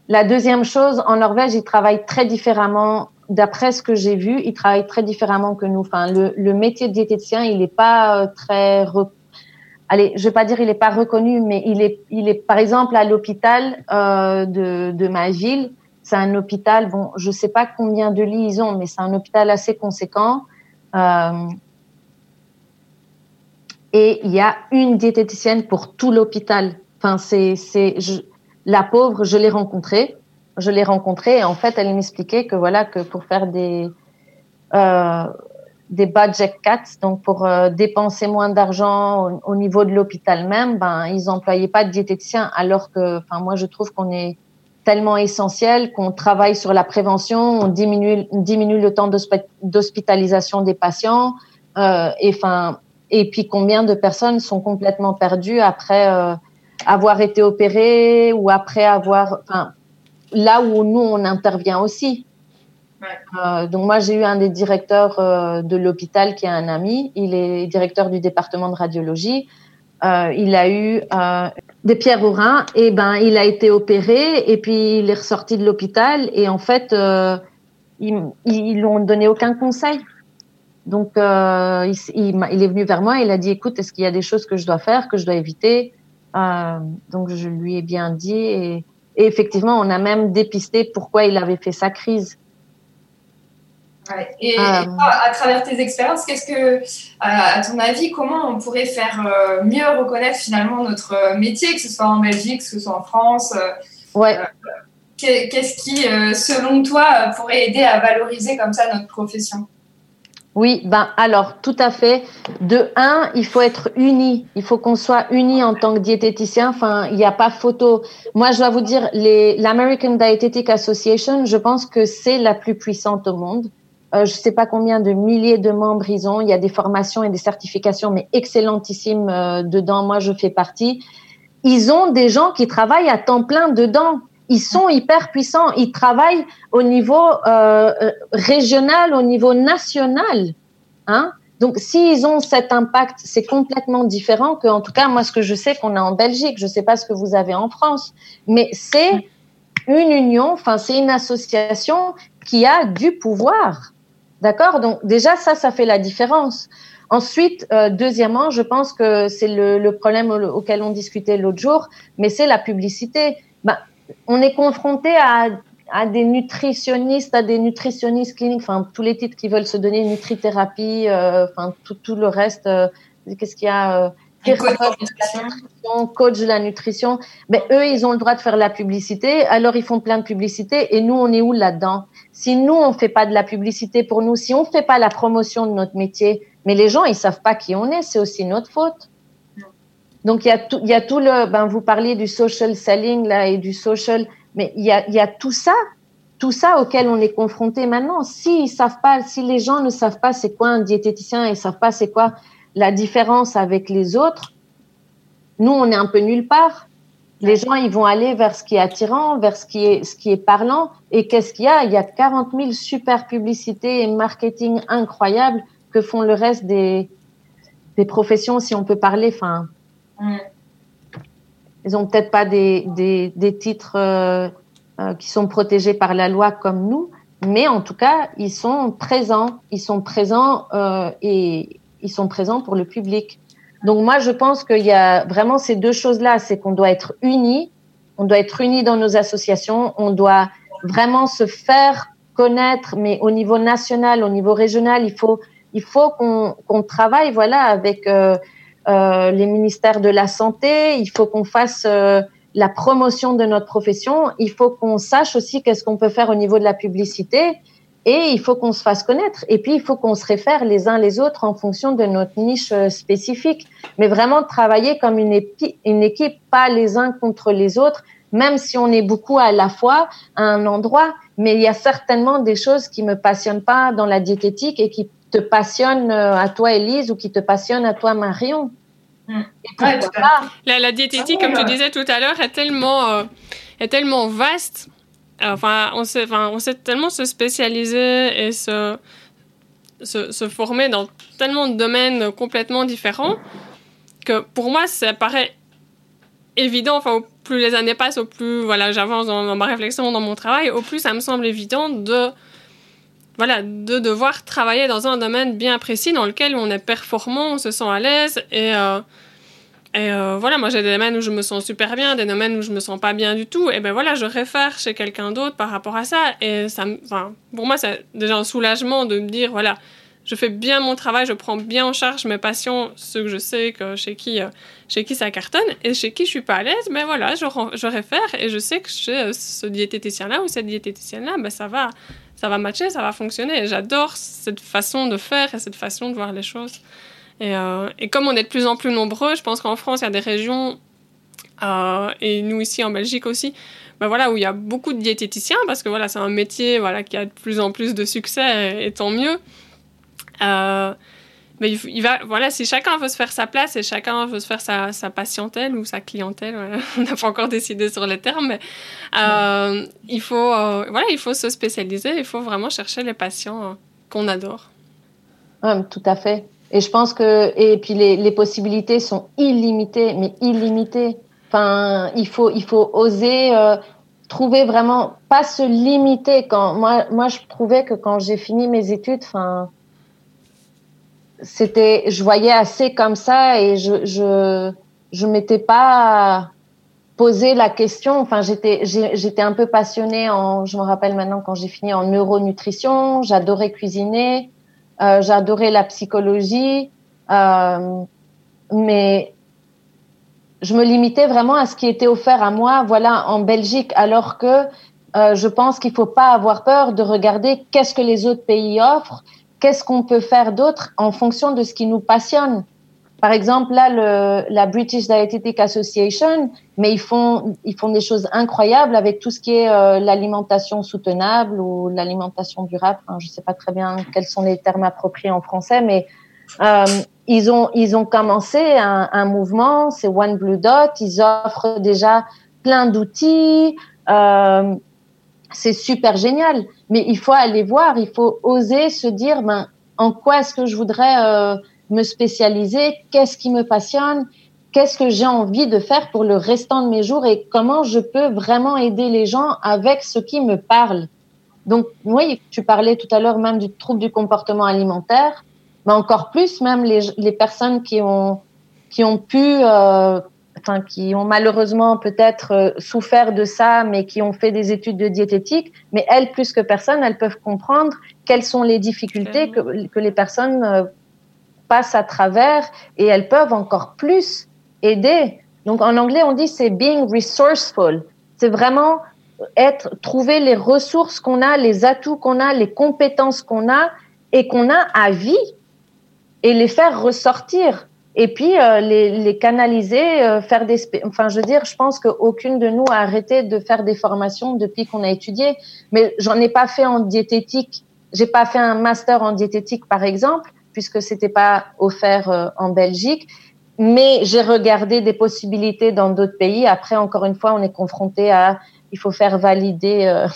La deuxième chose, en Norvège, ils travaillent très différemment. D'après ce que j'ai vu, ils travaillent très différemment que nous. Enfin, le, le métier de diététicien, il n'est pas très allez, je vais pas dire il est pas reconnu, mais il est, il est par exemple à l'hôpital de, de ma ville, c'est un hôpital, bon, je sais pas combien de lits ils ont, mais c'est un hôpital assez conséquent. Euh, et il y a une diététicienne pour tout l'hôpital. Enfin, c'est, la pauvre, je l'ai rencontrée. Je l'ai rencontrée et en fait, elle m'expliquait que voilà, que pour faire des, euh, des budget cuts, donc pour euh, dépenser moins d'argent au, au, niveau de l'hôpital même, ben, ils employaient pas de diététicien alors que, enfin, moi, je trouve qu'on est, tellement essentiel qu'on travaille sur la prévention, on diminue, on diminue le temps d'hospitalisation des patients. Euh, et, enfin, et puis combien de personnes sont complètement perdues après euh, avoir été opérées ou après avoir, là où nous on intervient aussi. Euh, donc moi j'ai eu un des directeurs de l'hôpital qui est un ami, il est directeur du département de radiologie. Euh, il a eu euh, des pierres au rein et ben il a été opéré et puis il est ressorti de l'hôpital. Et en fait euh, ils ils l'ont donné aucun conseil. Donc il, est venu vers moi. Et il a dit écoute est-ce qu'il y a des choses que je dois faire que je dois éviter? Donc je lui ai bien dit. Et, effectivement on a même dépisté pourquoi il avait fait sa crise Ouais. Et, euh, et toi, à travers tes expériences, qu'est-ce que, à, à, ton avis, comment on pourrait faire euh, mieux reconnaître finalement notre euh, métier, que ce soit en Belgique, que ce soit en France euh, Ouais. Qu'est-ce qui, selon toi, pourrait aider à valoriser comme ça notre profession? Oui, ben alors tout à fait. De un, il faut être unis. Il faut qu'on soit unis en tant que diététicien. Enfin, il n'y a pas photo. Moi, je dois vous dire, l'American Dietetic Association, je pense que c'est la plus puissante au monde. Euh, je ne sais pas combien de milliers de membres ils ont. Il y a des formations et des certifications, mais excellentissimes euh, dedans. Moi, je fais partie. Ils ont des gens qui travaillent à temps plein dedans. Ils sont hyper puissants. Ils travaillent au niveau euh, régional, au niveau national. Hein Donc, s'ils ont cet impact, c'est complètement différent que, en tout cas, moi, ce que je sais qu'on a en Belgique. Je ne sais pas ce que vous avez en France, mais c'est une union, enfin c'est une association qui a du pouvoir. D'accord? Donc déjà, ça, ça fait la différence. Ensuite, euh, deuxièmement, je pense que c'est le, problème auquel on discutait l'autre jour, mais c'est la publicité. Ben, on est confronté à, des nutritionnistes, à des nutritionnistes cliniques, enfin tous les titres qui veulent se donner nutrithérapie, euh, enfin tout, le reste. Euh, Qu'est-ce qu'il y a coach, de la nutrition. Mais eux, ils ont le droit de faire la publicité, alors ils font plein de publicité, et nous, on est où là-dedans? Si nous, on fait pas de la publicité pour nous, si on fait pas la promotion de notre métier, mais les gens, ils savent pas qui on est, c'est aussi notre faute. Donc il y a tout, il y a tout le, ben vous parliez du social selling là et du social, mais il y a, il y a tout ça, tout ça auquel on est confronté maintenant. Si ils savent pas, si les gens ne savent pas c'est quoi un diététicien, ils savent pas c'est quoi la différence avec les autres, nous on est un peu nulle part. Les gens ils vont aller vers ce qui est attirant, vers ce qui est ce qui est parlant. Et qu'est-ce qu'il y a? Il y a 40 000 super publicités et marketing incroyables que font le reste des, des professions, si on peut parler. Enfin, mm. ils ont peut-être pas des, des, des titres euh, euh, qui sont protégés par la loi comme nous, mais en tout cas, ils sont présents. Ils sont présents euh, et ils sont présents pour le public. Donc moi, je pense qu'il y a vraiment ces deux choses-là, c'est qu'on doit être unis, on doit être unis dans nos associations, on doit vraiment se faire connaître, mais au niveau national, au niveau régional, il faut il faut qu'on travaille voilà avec euh, euh, les ministères de la santé. Il faut qu'on fasse euh, la promotion de notre profession. Il faut qu'on sache aussi qu'est-ce qu'on peut faire au niveau de la publicité. Et il faut qu'on se fasse connaître. Et puis, il faut qu'on se réfère les uns les autres en fonction de notre niche euh, spécifique. Mais vraiment travailler comme une, une équipe, pas les uns contre les autres, même si on est beaucoup à la fois à un endroit. Mais il y a certainement des choses qui me passionnent pas dans la diététique et qui te passionne euh, à toi, Elise, ou qui te passionne à toi, Marion. Mm. la, la, diététique, comme tu disais tout à l'heure, est tellement, euh, est tellement vaste. Enfin, on sait tellement se spécialiser et se, se, se, former dans tellement de domaines complètement différents que pour moi, ça paraît évident. Enfin, au plus les années passent, au plus voilà, j'avance dans ma réflexion, dans mon travail, au plus ça me semble évident de voilà, de devoir travailler dans un domaine bien précis dans lequel on est performant, on se sent à l'aise. Et, euh, et euh, voilà, moi j'ai des domaines où je me sens super bien, des domaines où je me sens pas bien du tout. Et ben voilà, je réfère chez quelqu'un d'autre par rapport à ça. Et ça, enfin, pour moi, c'est déjà un soulagement de me dire, voilà, je fais bien mon travail, je prends bien en charge mes patients, ceux que je sais que chez qui, euh, chez qui ça cartonne, et chez qui je suis pas à l'aise, mais voilà, je, je réfère et je sais que chez ce diététicien-là ou cette diététicienne-là, ben ça va, ça va matcher, ça va fonctionner. J'adore cette façon de faire et cette façon de voir les choses. Et, euh, et comme on est de plus en plus nombreux, je pense qu'en France, il y a des régions, euh, et nous ici en Belgique aussi, ben voilà, où il y a beaucoup de diététiciens, parce que voilà, c'est un métier voilà, qui a de plus en plus de succès, et, tant mieux. Euh, mais il, va, voilà, si chacun veut se faire sa place et chacun veut se faire sa, patientèle ou sa clientèle, [laughs] on n'a pas encore décidé sur les termes, mais euh, il, faut, voilà, il faut se spécialiser, il faut vraiment chercher les patients qu'on adore. tout à fait. Et je pense que, et puis les, les, possibilités sont illimitées, mais illimitées. Enfin, il faut, il faut oser trouver vraiment, pas se limiter. Quand moi, moi, je trouvais que quand j'ai fini mes études, enfin, c'était, je voyais assez comme ça et je, je, je m'étais pas posé la question. Enfin, j'étais, j'étais un peu passionnée en, je me rappelle maintenant quand j'ai fini en neuronutrition, j'adorais cuisiner, euh, j'adorais la psychologie, euh, mais je me limitais vraiment à ce qui était offert à moi, voilà, en Belgique, alors que euh, je pense qu'il faut pas avoir peur de regarder qu'est-ce que les autres pays offrent qu'est-ce qu'on peut faire d'autre en fonction de ce qui nous passionne. Par exemple, là, le, la British Dietetic Association, mais ils font, ils font des choses incroyables avec tout ce qui est euh, l'alimentation soutenable ou l'alimentation durable. Je sais pas très bien quels sont les termes appropriés en français, mais euh, ils ont, ils ont commencé un, un mouvement, c'est One Blue Dot. Ils offrent déjà plein d'outils. Euh, c'est super génial. Mais il faut aller voir, il faut oser se dire, ben, en quoi est-ce que je voudrais euh, me spécialiser, qu'est-ce qui me passionne, qu'est-ce que j'ai envie de faire pour le restant de mes jours et comment je peux vraiment aider les gens avec ce qui me parle. Donc, oui, tu parlais tout à l'heure même du trouble du comportement alimentaire, mais encore plus même les, les personnes qui ont, qui ont pu, euh, enfin, qui ont malheureusement peut-être euh, souffert de ça, mais qui ont fait des études de diététique, mais elles, plus que personne, elles peuvent comprendre quelles sont les difficultés que, que les personnes euh, passent à travers et elles peuvent encore plus aider. Donc, en anglais, on dit c'est being resourceful. C'est vraiment être, trouver les ressources qu'on a, les atouts qu'on a, les compétences qu'on a et qu'on a à vie et les faire ressortir et puis euh, les, canaliser, euh, faire des, enfin je veux dire, je pense qu'aucune de nous a arrêté de faire des formations depuis qu'on a étudié, mais j'en ai pas fait en diététique, j'ai pas fait un master en diététique par exemple, puisque c'était pas offert euh, en Belgique, mais j'ai regardé des possibilités dans d'autres pays. Après, encore une fois, on est confronté à il faut faire valider euh,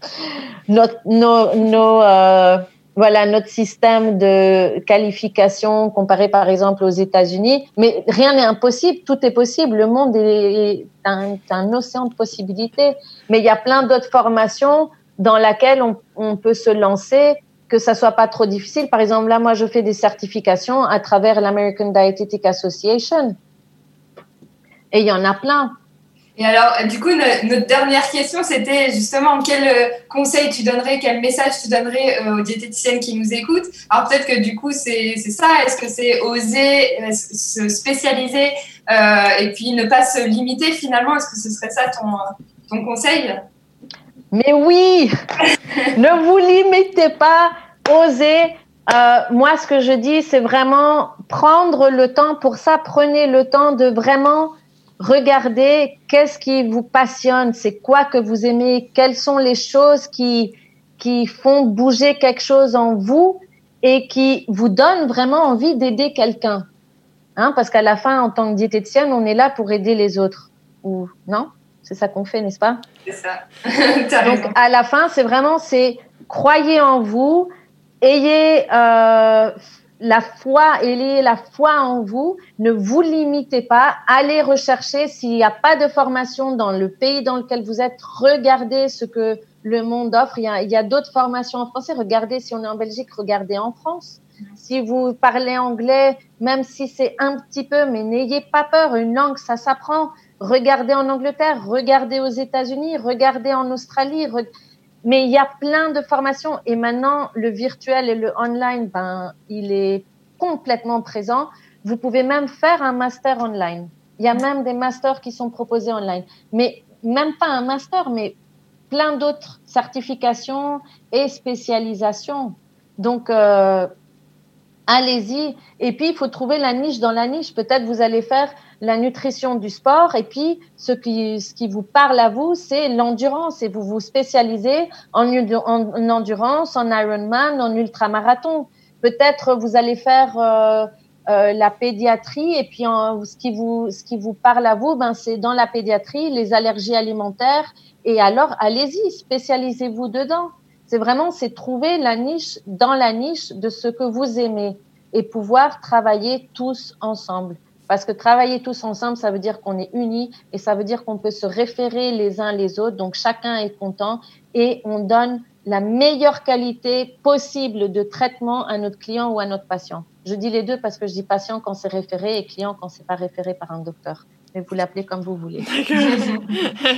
[laughs] notre, euh, voilà notre système de qualification comparé par exemple aux États-Unis. Mais rien n'est impossible, tout est possible. Le monde est un, océan de possibilités. Mais il y a plein d'autres formations dans lesquelles on, on, peut se lancer, que ça soit pas trop difficile. Par exemple, là, moi, je fais des certifications à travers l'American Dietetic Association. Et il y en a plein. Et alors, du coup, notre dernière question, c'était justement quel euh, conseil tu donnerais, quel message tu donnerais euh, aux diététiciennes qui nous écoutent? Alors peut-être que du coup, c'est ça. Est-ce que c'est oser euh, se spécialiser et puis ne pas se limiter finalement? Est-ce que ce serait ça ton, ton conseil? Mais oui Ne vous limitez pas, osez. moi, ce que je dis, c'est vraiment prendre le temps. Pour ça, prenez le temps de vraiment regardez qu'est-ce qui vous passionne, c'est quoi que vous aimez, quelles sont les choses qui, qui font bouger quelque chose en vous et qui vous donnent vraiment envie d'aider quelqu'un. Hein, parce qu'à la fin, en tant que diététicienne, on est là pour aider les autres. Ou non? C'est ça qu'on fait, n'est-ce pas? C'est ça. [laughs] Donc à la fin, c'est vraiment c'est croyez en vous, ayez euh, la foi, ayez la foi en vous, ne vous limitez pas, allez rechercher s'il n'y a pas de formation dans le pays dans lequel vous êtes, regardez ce que le monde offre. Il y a, a d'autres formations en français, regardez si on est en Belgique, regardez en France. Si vous parlez anglais, même si c'est un petit peu, mais n'ayez pas peur, une langue, ça s'apprend. Regardez en Angleterre, regardez aux États-Unis, regardez en Australie. Mais il y a plein de formations et maintenant le virtuel et le online, ben, il est complètement présent. Vous pouvez même faire un master online. Il y a même des masters qui sont proposés online. Mais même pas un master, mais plein d'autres certifications et spécialisations. Donc, euh, allez-y. Et puis, il faut trouver la niche dans la niche. Peut-être vous allez faire la nutrition du sport et puis ce qui, vous parle à vous, c'est l'endurance et vous vous spécialisez en, en, endurance, en Ironman, en ultramarathon. Peut-être vous allez faire euh, euh, la pédiatrie et puis en, ce qui vous ce qui vous parle à vous, ben c'est dans la pédiatrie les allergies alimentaires et alors allez-y, spécialisez-vous dedans. C'est vraiment c'est trouver la niche dans la niche de ce que vous aimez et pouvoir travailler tous ensemble. Parce que travailler tous ensemble, ça veut dire qu'on est unis et ça veut dire qu'on peut se référer les uns les autres. Donc chacun est content et on donne la meilleure qualité possible de traitement à notre client ou à notre patient. Je dis les deux parce que je dis patient quand c'est référé et client quand c'est pas référé par un docteur. Mais vous l'appelez comme vous voulez.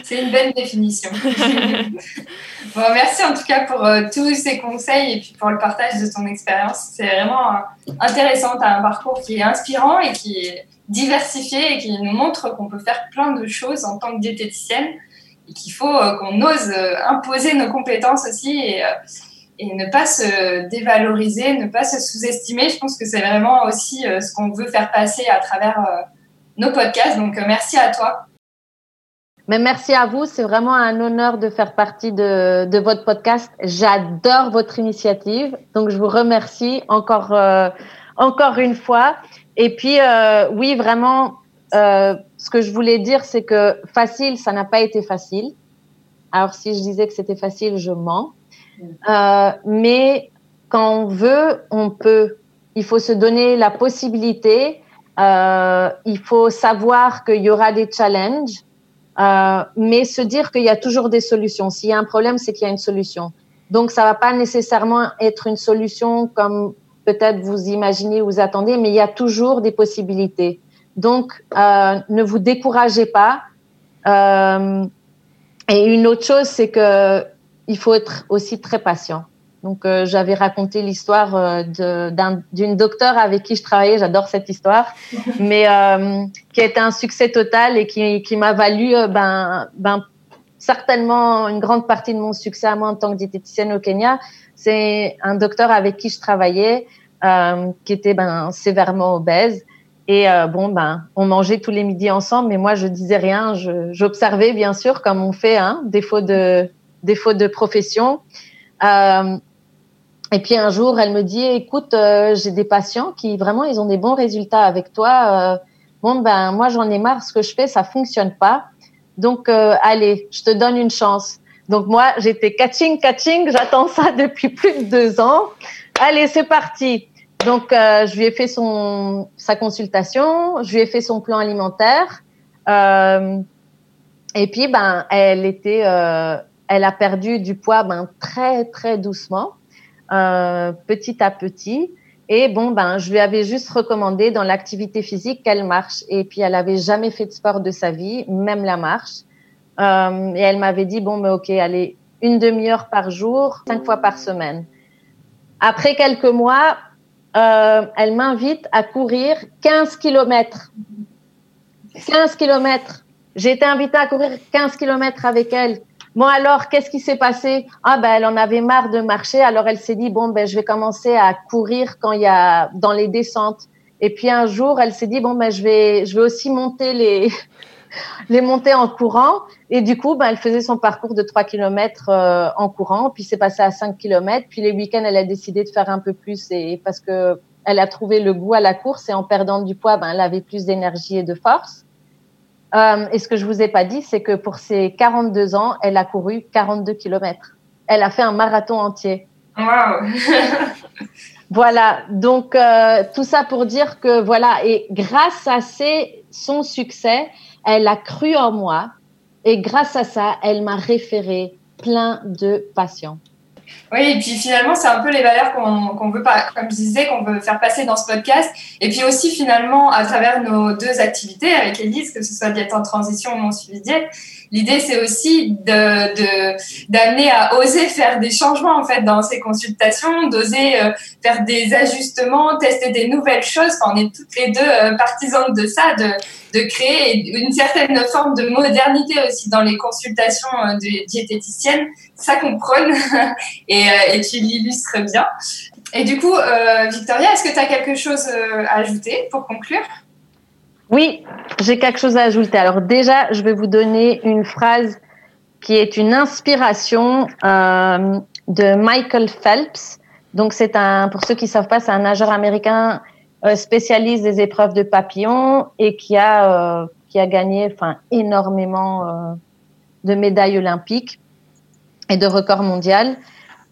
c'est une belle définition. [laughs] bon, merci en tout cas pour euh, tous ces conseils et puis pour le partage de ton expérience. C'est vraiment euh, intéressant. Tu as un parcours qui est inspirant et qui est diversifié et qui nous montre qu'on peut faire plein de choses en tant que diététicienne et qu'il faut euh, qu'on ose imposer nos compétences aussi et, et, ne pas se dévaloriser, ne pas se sous-estimer. Je pense que c'est vraiment aussi ce qu'on veut faire passer à travers nos podcasts. Donc merci à toi. Mais merci à vous, c'est vraiment un honneur de faire partie de, de votre podcast. J'adore votre initiative, donc je vous remercie encore, encore une fois. Et puis, euh, oui, vraiment, euh, ce que je voulais dire, c'est que facile, ça n'a pas été facile. Alors, si je disais que c'était facile, je mens. Euh, mais quand on veut, on peut. Il faut se donner la possibilité. Euh, il faut savoir qu'il y aura des challenges. Euh, mais se dire qu'il y a toujours des solutions. S'il y a un problème, c'est qu'il y a une solution. Donc, ça va pas nécessairement être une solution comme peut-être vous imaginez ou vous attendez, mais il y a toujours des possibilités. Donc, euh, ne vous découragez pas. Et une autre chose, c'est que il faut être aussi très patient. Donc, euh, j'avais raconté l'histoire euh, d'une docteure avec qui je travaillais. J'adore cette histoire, [laughs] mais euh, qui a été un succès total et qui, qui m'a valu euh, ben, ben, certainement une grande partie de mon succès à moi en tant que diététicienne au Kenya. C'est un docteur avec qui je travaillais, qui était ben, sévèrement obèse. Et bon, ben, on mangeait tous les midis ensemble, mais moi, je disais rien. J'observais, bien sûr, comme on fait, hein, défaut de défaut de profession. Et puis un jour, elle me dit, écoute, euh, j'ai des patients qui vraiment, ils ont des bons résultats avec toi. Euh, bon, ben moi, j'en ai marre. Ce que je fais, ça fonctionne pas. Donc, euh, allez, je te donne une chance. Donc moi, j'étais catching, catching. J'attends ça [laughs] depuis plus de deux ans. Allez, c'est parti. Donc, je lui ai fait son sa consultation. Je lui ai fait son plan alimentaire. et puis, ben, elle était, elle a perdu du poids, ben très très doucement. Euh, petit à petit. Et bon, ben, je lui avais juste recommandé dans l'activité physique qu'elle marche. Et puis, elle avait jamais fait de sport de sa vie, même la marche. Euh, et elle m'avait dit, bon, mais ok, allez, une demi-heure par jour, cinq fois par semaine. Après quelques mois, euh, elle m'invite à courir 15 kilomètres. 15 kilomètres. J'ai été invitée à courir 15 kilomètres avec elle. Bon alors, qu'est-ce qui s'est passé? Ah ben, elle en avait marre de marcher, alors elle s'est dit bon ben, je vais commencer à courir quand il y a dans les descentes. Et puis un jour, elle s'est dit bon ben, je vais, je vais aussi monter les [laughs] les montées en courant. Et du coup, ben, elle faisait son parcours de 3 km euh, en courant, puis c'est passé à 5 km. Puis les week-ends, elle a décidé de faire un peu plus et parce que elle a trouvé le goût à la course et en perdant du poids, ben, elle avait plus d'énergie et de force. Euh, et ce que je vous ai pas dit, c'est que pour ses 42 ans, elle a couru 42 kilomètres. Elle a fait un marathon entier. Wow. [laughs] voilà. Donc euh, tout ça pour dire que voilà. Et grâce à ses, son succès, elle a cru en moi. Et grâce à ça, elle m'a référé plein de patients. Oui, et puis finalement, c'est un peu les valeurs qu'on veut comme je disais, qu'on veut faire passer dans ce podcast. Et puis aussi, finalement, à travers nos deux activités avec Elise, que ce soit diète en transition ou mon suivi diète, L'idée, c'est aussi de, d'amener à oser faire des changements en fait dans ces consultations, d'oser euh, faire des ajustements, tester des nouvelles choses. On est toutes les deux euh, partisanes de ça, de, de créer une certaine forme de modernité aussi dans les consultations euh, diététiciennes. Ça qu'on prône [laughs] et, et tu l'illustres bien. Et du coup, Victoria, est-ce que tu as quelque chose à ajouter pour conclure? Oui, j'ai quelque chose à ajouter. Alors déjà, je vais vous donner une phrase qui est une inspiration euh, de Michael Phelps. Donc c'est un, pour ceux qui savent pas, c'est un nageur américain euh, spécialiste des épreuves de papillon et qui a euh, qui a gagné, enfin énormément euh, de médailles olympiques et de records mondiaux.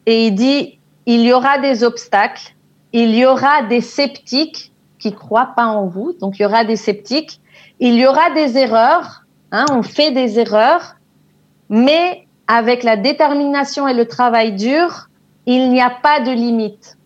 Et il dit, il y aura des obstacles, il y aura des sceptiques qui croient pas en vous. Donc, il y aura des sceptiques. Il y aura des erreurs. Hein, on fait des erreurs. Mais avec la détermination et le travail dur, il n'y a pas de limite.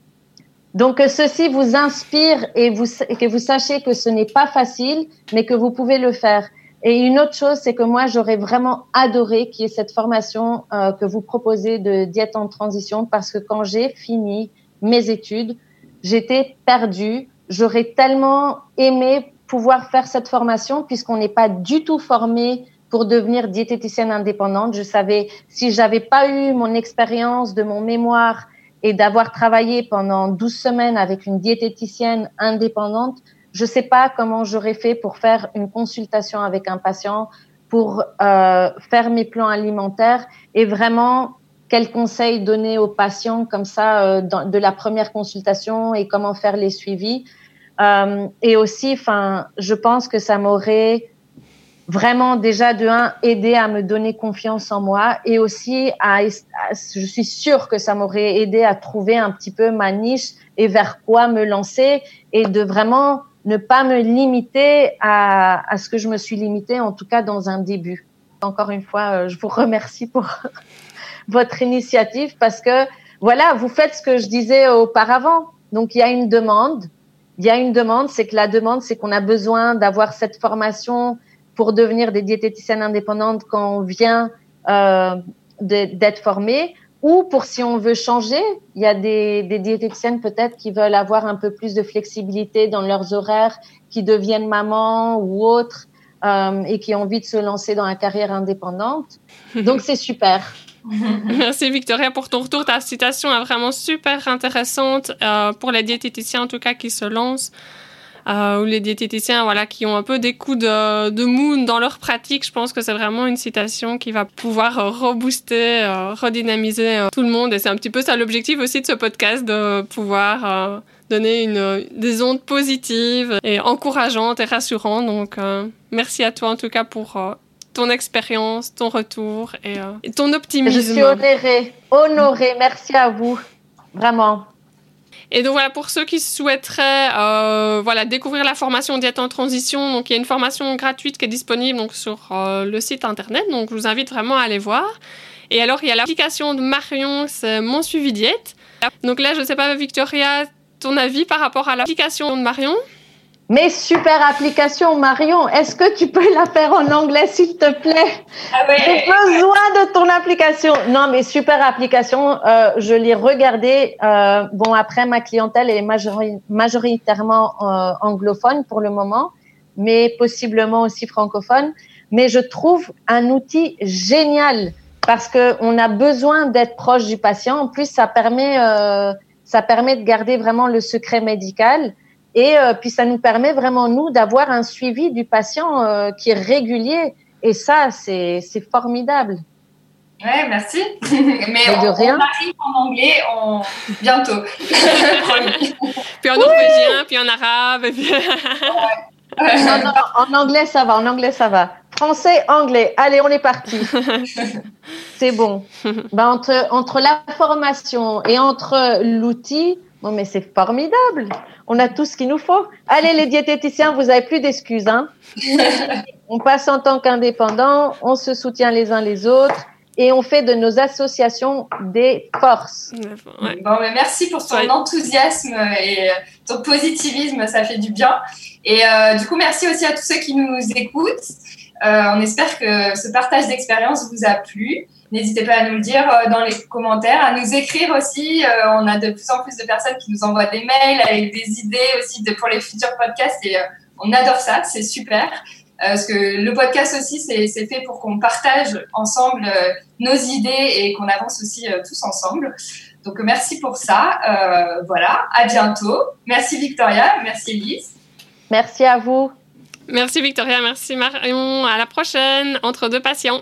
Donc, que ceci vous inspire et, vous, que vous sachiez que ce n'est pas facile, mais que vous pouvez le faire. Et une autre chose, c'est que moi, j'aurais vraiment adoré qu'il y ait cette formation euh, que vous proposez de diète en transition parce que quand j'ai fini mes études, j'étais perdue j'aurais tellement aimé pouvoir faire cette formation puisqu'on n'est pas du tout formé pour devenir diététicienne indépendante. Je savais, si j'avais pas eu mon expérience de mon mémoire et d'avoir travaillé pendant 12 semaines avec une diététicienne indépendante, je sais pas comment j'aurais fait pour faire une consultation avec un patient, pour euh, faire mes plans alimentaires et vraiment quels conseils donner aux patients comme ça euh, de la première consultation et comment faire les suivis. Euh, et aussi, enfin, je pense que ça m'aurait vraiment déjà de un aidé à me donner confiance en moi et aussi à, je suis sûre que ça m'aurait aidé à trouver un petit peu ma niche et vers quoi me lancer et de vraiment ne pas me limiter à, à ce que je me suis limitée en tout cas dans un début. Encore une fois, je vous remercie pour [laughs] votre initiative parce que voilà, vous faites ce que je disais auparavant. Donc il y a une demande. Il y a une demande, c'est que la demande, c'est qu'on a besoin d'avoir cette formation pour devenir des diététiciennes indépendantes quand on vient euh, d'être formé ou pour si on veut changer, il y a des, des diététiciennes peut-être qui veulent avoir un peu plus de flexibilité dans leurs horaires, qui deviennent maman ou autres euh, et qui ont envie de se lancer dans la carrière indépendante. [laughs] Donc c'est super. [laughs] Merci Victoria pour ton retour. Ta citation est vraiment super intéressante euh, pour les diététiciens en tout cas qui se lancent. Euh, ou les diététiciens voilà, qui ont un peu des coups de, de mou dans leur pratique. Je pense que c'est vraiment une citation qui va pouvoir euh, rebooster, euh, redynamiser euh, tout le monde. Et c'est un petit peu ça l'objectif aussi de ce podcast, de pouvoir euh, donner une, des ondes positives et encourageantes et rassurantes. Donc, merci à toi en tout cas pour ton expérience, ton retour et, euh, et, ton optimisme. Je suis honorée, honorée. Merci à vous, vraiment. Et donc voilà, pour ceux qui souhaiteraient euh, voilà, découvrir la formation diète en transition, donc il y a une formation gratuite qui est disponible donc, sur euh, le site internet, donc je vous invite vraiment à aller voir. Et alors il y a l'application de Marion, c'est Mon Suivi Diète. Donc là, je ne sais pas, Victoria, ton avis par rapport à l'application de Marion? Mais super application, Marion. Est-ce que tu peux la faire en anglais, s'il te plaît? Ah ouais. J'ai besoin de ton application. Non, mais super application. Euh, je l'ai regardée. Euh, bon, après, ma clientèle est majori majoritairement euh, anglophone pour le moment, mais possiblement aussi francophone. Mais je trouve un outil génial parce que on a besoin d'être proche du patient. En plus, ça permet, euh, ça permet de garder vraiment le secret médical. Et euh, puis ça nous permet vraiment nous d'avoir un suivi du patient euh, qui est régulier. Et ça, c'est formidable. Ouais, merci. [laughs] Mais on, on, arrive en anglais on... bientôt. [laughs] puis en norvégien, puis en arabe. [laughs] Puis... non, non, en anglais, ça va. En anglais, ça va. Français, anglais. Allez, on est parti. c'est bon. Ben, entre, entre la formation et entre l'outil, bon, mais c'est formidable. On a tout ce qu'il nous faut. Allez, les diététiciens, vous avez plus d'excuses. Hein [laughs] on passe en tant qu'indépendants, on se soutient les uns les autres et on fait de nos associations des forces. Ouais. Bon, mais merci pour ton ouais. enthousiasme et ton positivisme, ça fait du bien. Et euh, du coup, merci aussi à tous ceux qui nous écoutent. Euh, on espère que ce partage d'expérience vous a plu. N'hésitez pas à nous le dire euh, dans les commentaires, à nous écrire aussi. Euh, on a de plus en plus de personnes qui nous envoient des mails avec des idées aussi de, pour les futurs podcasts et euh, on adore ça, c'est super. parce que le podcast aussi, c'est fait pour qu'on partage ensemble nos idées et qu'on avance aussi tous ensemble. Donc merci pour ça. voilà, à bientôt. Merci Victoria, merci Elise. Merci à vous. Merci Victoria, merci Marion. À la prochaine, entre deux patients.